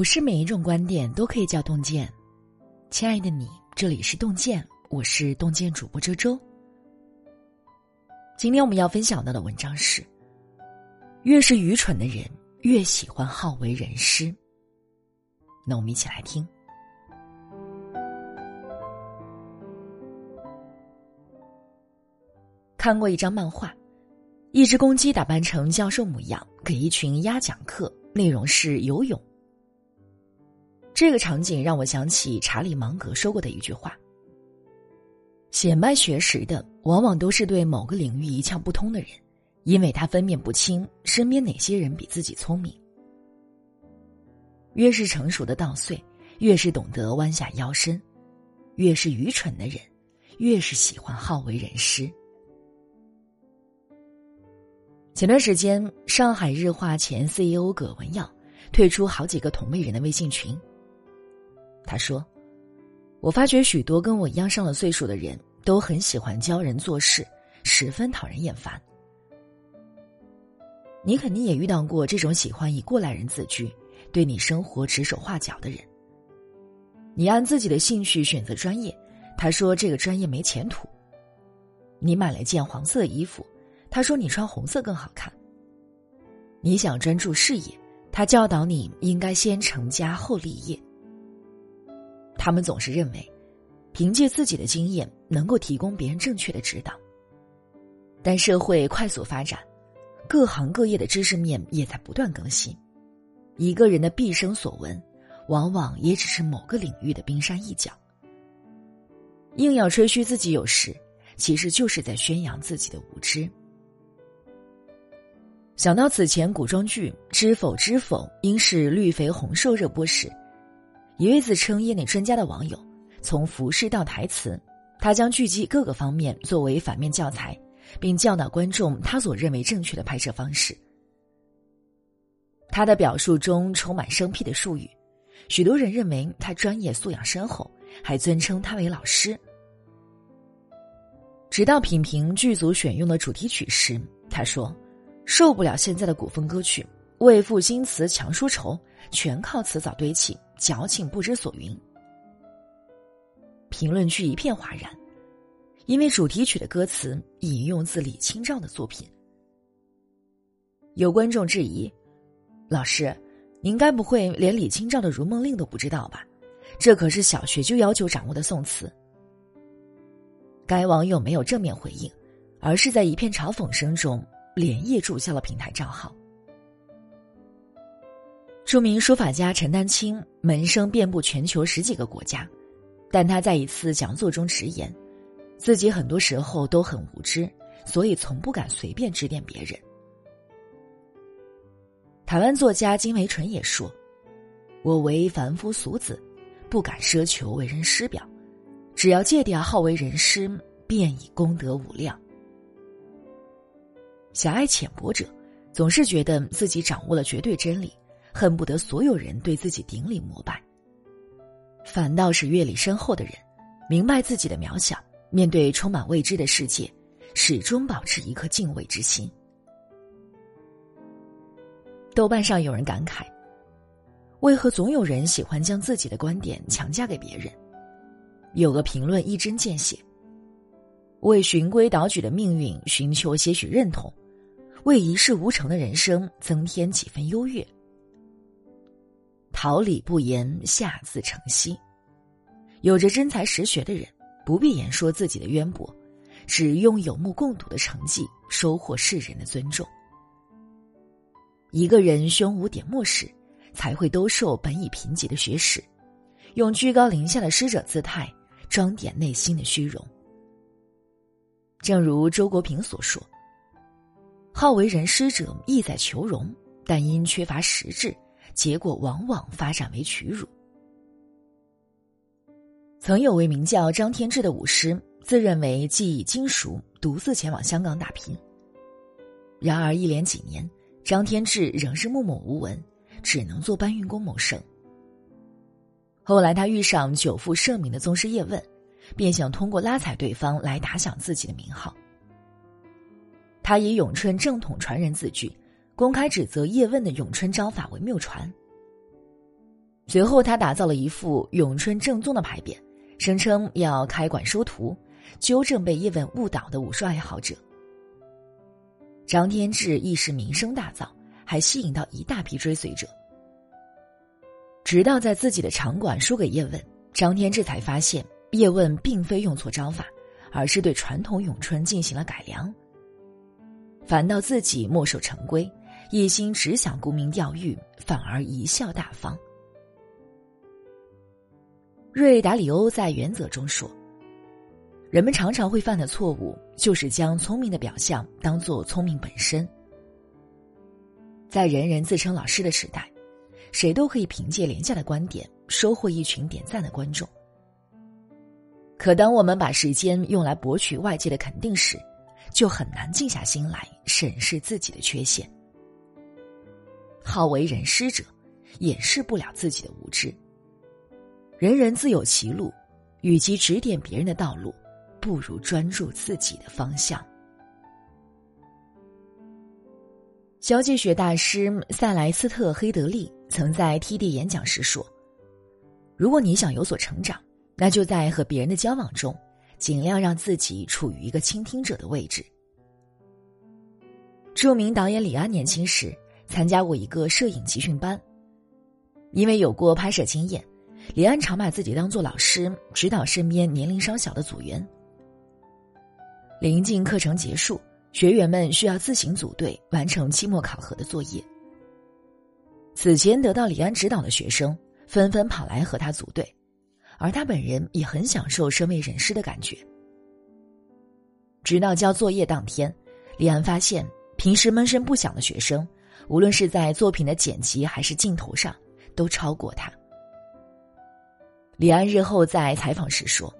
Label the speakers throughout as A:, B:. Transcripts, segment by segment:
A: 不是每一种观点都可以叫洞见。亲爱的你，这里是洞见，我是洞见主播周周。今天我们要分享到的文章是：越是愚蠢的人，越喜欢好为人师。那我们一起来听。看过一张漫画，一只公鸡打扮成教授模样，给一群鸭讲课，内容是游泳。这个场景让我想起查理芒格说过的一句话：“显摆学识的，往往都是对某个领域一窍不通的人，因为他分辨不清身边哪些人比自己聪明。越是成熟的稻穗，越是懂得弯下腰身；越是愚蠢的人，越是喜欢好为人师。”前段时间，上海日化前 CEO 葛文耀退出好几个同辈人的微信群。他说：“我发觉许多跟我一样上了岁数的人都很喜欢教人做事，十分讨人厌烦。你肯定也遇到过这种喜欢以过来人自居，对你生活指手画脚的人。你按自己的兴趣选择专业，他说这个专业没前途。你买了件黄色衣服。”他说：“你穿红色更好看。”你想专注事业，他教导你应该先成家后立业。他们总是认为，凭借自己的经验能够提供别人正确的指导。但社会快速发展，各行各业的知识面也在不断更新。一个人的毕生所闻，往往也只是某个领域的冰山一角。硬要吹嘘自己有识，其实就是在宣扬自己的无知。想到此前古装剧《知否知否》应是绿肥红瘦热播时，一位自称业内专家的网友，从服饰到台词，他将剧集各个方面作为反面教材，并教导观众他所认为正确的拍摄方式。他的表述中充满生僻的术语，许多人认为他专业素养深厚，还尊称他为老师。直到品评剧组选用的主题曲时，他说。受不了现在的古风歌曲，为赋新词强说愁，全靠词藻堆砌，矫情不知所云。评论区一片哗然，因为主题曲的歌词引用自李清照的作品。有观众质疑：“老师，您该不会连李清照的《如梦令》都不知道吧？这可是小学就要求掌握的宋词。”该网友没有正面回应，而是在一片嘲讽声中。连夜注销了平台账号。著名书法家陈丹青门生遍布全球十几个国家，但他在一次讲座中直言，自己很多时候都很无知，所以从不敢随便指点别人。台湾作家金维纯也说：“我为凡夫俗子，不敢奢求为人师表，只要戒掉好为人师，便已功德无量。”狭隘浅薄者，总是觉得自己掌握了绝对真理，恨不得所有人对自己顶礼膜拜。反倒是阅历深厚的人，明白自己的渺小，面对充满未知的世界，始终保持一颗敬畏之心。豆瓣上有人感慨：为何总有人喜欢将自己的观点强加给别人？有个评论一针见血：为循规蹈矩的命运寻求些许认同。为一事无成的人生增添几分优越。桃李不言，下自成蹊。有着真才实学的人，不必言说自己的渊博，只用有目共睹的成绩收获世人的尊重。一个人胸无点墨时，才会兜售本已贫瘠的学识，用居高临下的师者姿态装点内心的虚荣。正如周国平所说。好为人师者，意在求荣，但因缺乏实质，结果往往发展为屈辱。曾有位名叫张天志的武师，自认为技艺精熟，独自前往香港打拼。然而一连几年，张天志仍是默默无闻，只能做搬运工谋生。后来他遇上久负盛名的宗师叶问，便想通过拉踩对方来打响自己的名号。他以咏春正统传人自居，公开指责叶问的咏春招法为谬传。随后，他打造了一副咏春正宗的牌匾，声称要开馆收徒，纠正被叶问误导的武术爱好者。张天志一时名声大噪，还吸引到一大批追随者。直到在自己的场馆输给叶问，张天志才发现叶问并非用错招法，而是对传统咏春进行了改良。反倒自己墨守成规，一心只想沽名钓誉，反而贻笑大方。瑞达里欧在《原则》中说：“人们常常会犯的错误，就是将聪明的表象当做聪明本身。在人人自称老师的时代，谁都可以凭借廉价的观点收获一群点赞的观众。可当我们把时间用来博取外界的肯定时，就很难静下心来审视自己的缺陷。好为人师者，掩饰不了自己的无知。”人人自有其路，与其指点别人的道路，不如专注自己的方向。交际学大师塞莱斯特·黑德利曾在 TD 演讲时说：“如果你想有所成长，那就在和别人的交往中，尽量让自己处于一个倾听者的位置。”著名导演李安年轻时参加过一个摄影集训班，因为有过拍摄经验。李安常把自己当做老师，指导身边年龄稍小的组员。临近课程结束，学员们需要自行组队完成期末考核的作业。此前得到李安指导的学生纷纷跑来和他组队，而他本人也很享受身为人师的感觉。直到交作业当天，李安发现平时闷声不响的学生，无论是在作品的剪辑还是镜头上，都超过他。李安日后在采访时说：“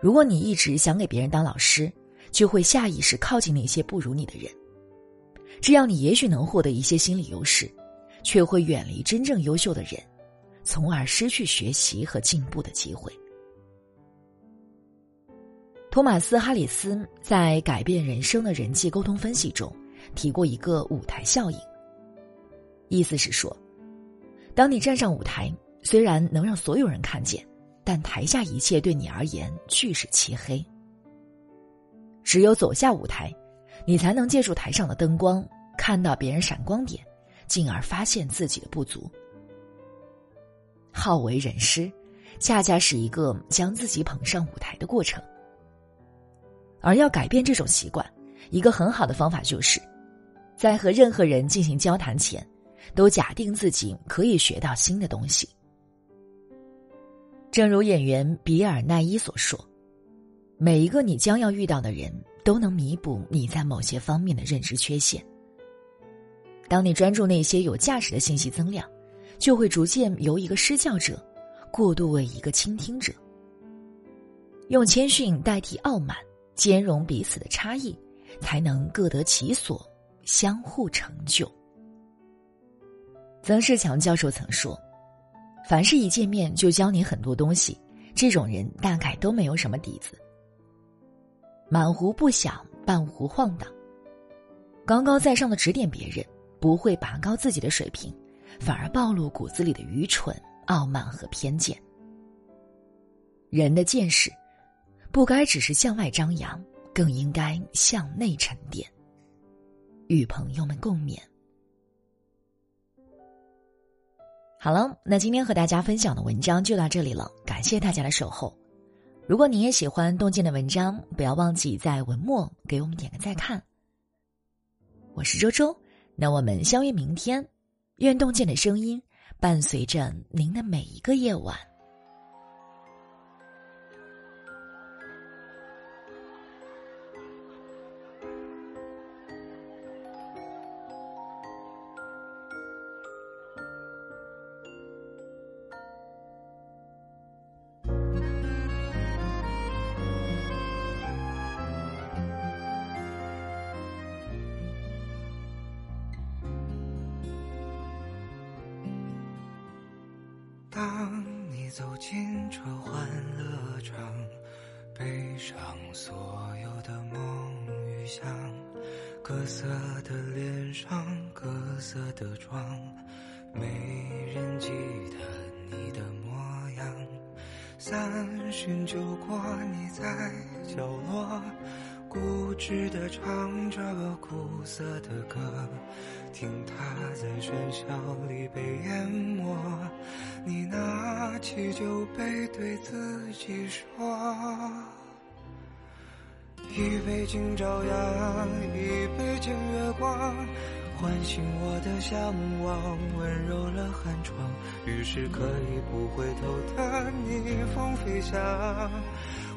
A: 如果你一直想给别人当老师，就会下意识靠近那些不如你的人，这样你也许能获得一些心理优势，却会远离真正优秀的人，从而失去学习和进步的机会。”托马斯·哈里斯在《改变人生的人际沟通分析》中提过一个舞台效应，意思是说，当你站上舞台。虽然能让所有人看见，但台下一切对你而言俱是漆黑。只有走下舞台，你才能借助台上的灯光，看到别人闪光点，进而发现自己的不足。好为人师，恰恰是一个将自己捧上舞台的过程。而要改变这种习惯，一个很好的方法就是，在和任何人进行交谈前，都假定自己可以学到新的东西。正如演员比尔·奈伊所说：“每一个你将要遇到的人都能弥补你在某些方面的认知缺陷。当你专注那些有价值的信息增量，就会逐渐由一个施教者过渡为一个倾听者。用谦逊代替傲慢，兼容彼此的差异，才能各得其所，相互成就。”曾仕强教授曾说。凡是一见面就教你很多东西，这种人大概都没有什么底子。满壶不响，半壶晃荡。高高在上的指点别人，不会拔高自己的水平，反而暴露骨子里的愚蠢、傲慢和偏见。人的见识，不该只是向外张扬，更应该向内沉淀。与朋友们共勉。好了，那今天和大家分享的文章就到这里了，感谢大家的守候。如果你也喜欢洞见的文章，不要忘记在文末给我们点个再看。我是周周，那我们相约明天，愿洞见的声音伴随着您的每一个夜晚。
B: 当你走进这欢乐场，背上所有的梦与想，各色的脸上，各色的妆。没人记得你的模样。三巡酒过，你在角落。固执地唱着苦涩的歌，听它在喧嚣里被淹没。你拿起酒杯，对自己说：一杯敬朝阳，一杯敬月光。唤醒我的向往，温柔了寒窗，于是可以不回头的逆风飞翔，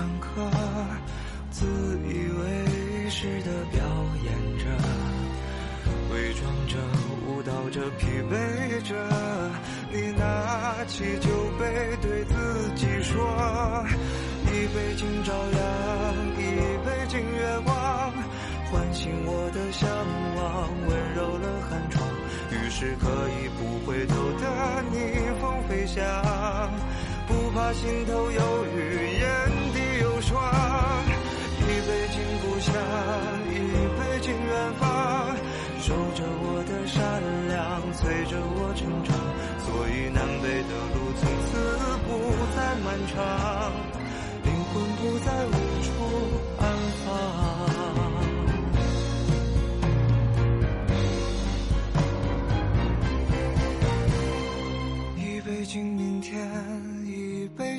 B: 上客，自以为是的表演着，伪装着，舞蹈着，疲惫着。你拿起酒杯，对自己说：一杯敬朝阳，一杯敬月光，唤醒我的向往，温柔了寒窗。于是可以不回头的逆风飞翔。不怕心头有雨，眼底有霜。一杯敬故乡，一杯敬远方，守着我的善良，催着我成长。所以南北的路从此不再漫长，灵魂不再无处安放。一杯敬明天。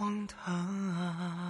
B: 荒唐啊。